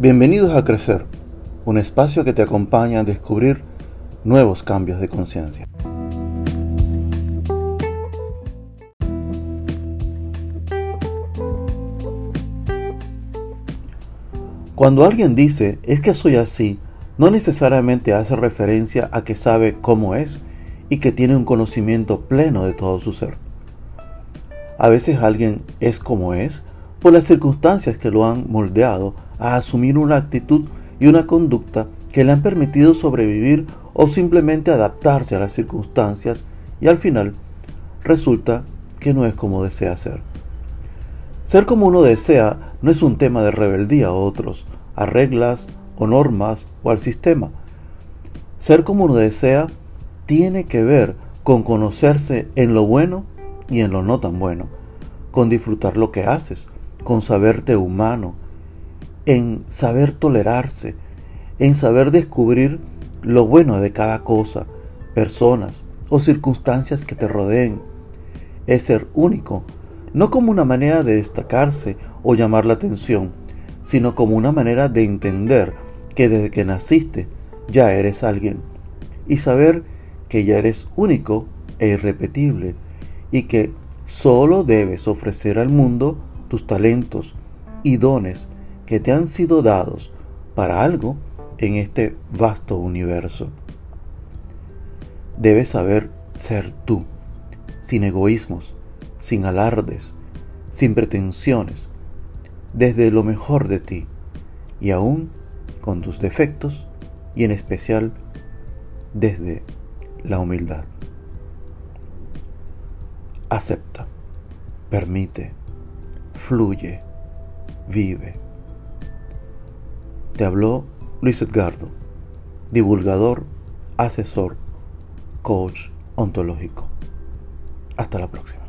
Bienvenidos a Crecer, un espacio que te acompaña a descubrir nuevos cambios de conciencia. Cuando alguien dice es que soy así, no necesariamente hace referencia a que sabe cómo es y que tiene un conocimiento pleno de todo su ser. A veces alguien es como es por las circunstancias que lo han moldeado a asumir una actitud y una conducta que le han permitido sobrevivir o simplemente adaptarse a las circunstancias y al final resulta que no es como desea ser. Ser como uno desea no es un tema de rebeldía a otros, a reglas o normas o al sistema. Ser como uno desea tiene que ver con conocerse en lo bueno y en lo no tan bueno, con disfrutar lo que haces, con saberte humano, en saber tolerarse, en saber descubrir lo bueno de cada cosa, personas o circunstancias que te rodeen. Es ser único, no como una manera de destacarse o llamar la atención, sino como una manera de entender que desde que naciste ya eres alguien y saber que ya eres único e irrepetible y que solo debes ofrecer al mundo tus talentos y dones que te han sido dados para algo en este vasto universo. Debes saber ser tú, sin egoísmos, sin alardes, sin pretensiones, desde lo mejor de ti y aún con tus defectos y en especial desde la humildad. Acepta, permite, fluye, vive. Te habló Luis Edgardo, divulgador, asesor, coach ontológico. Hasta la próxima.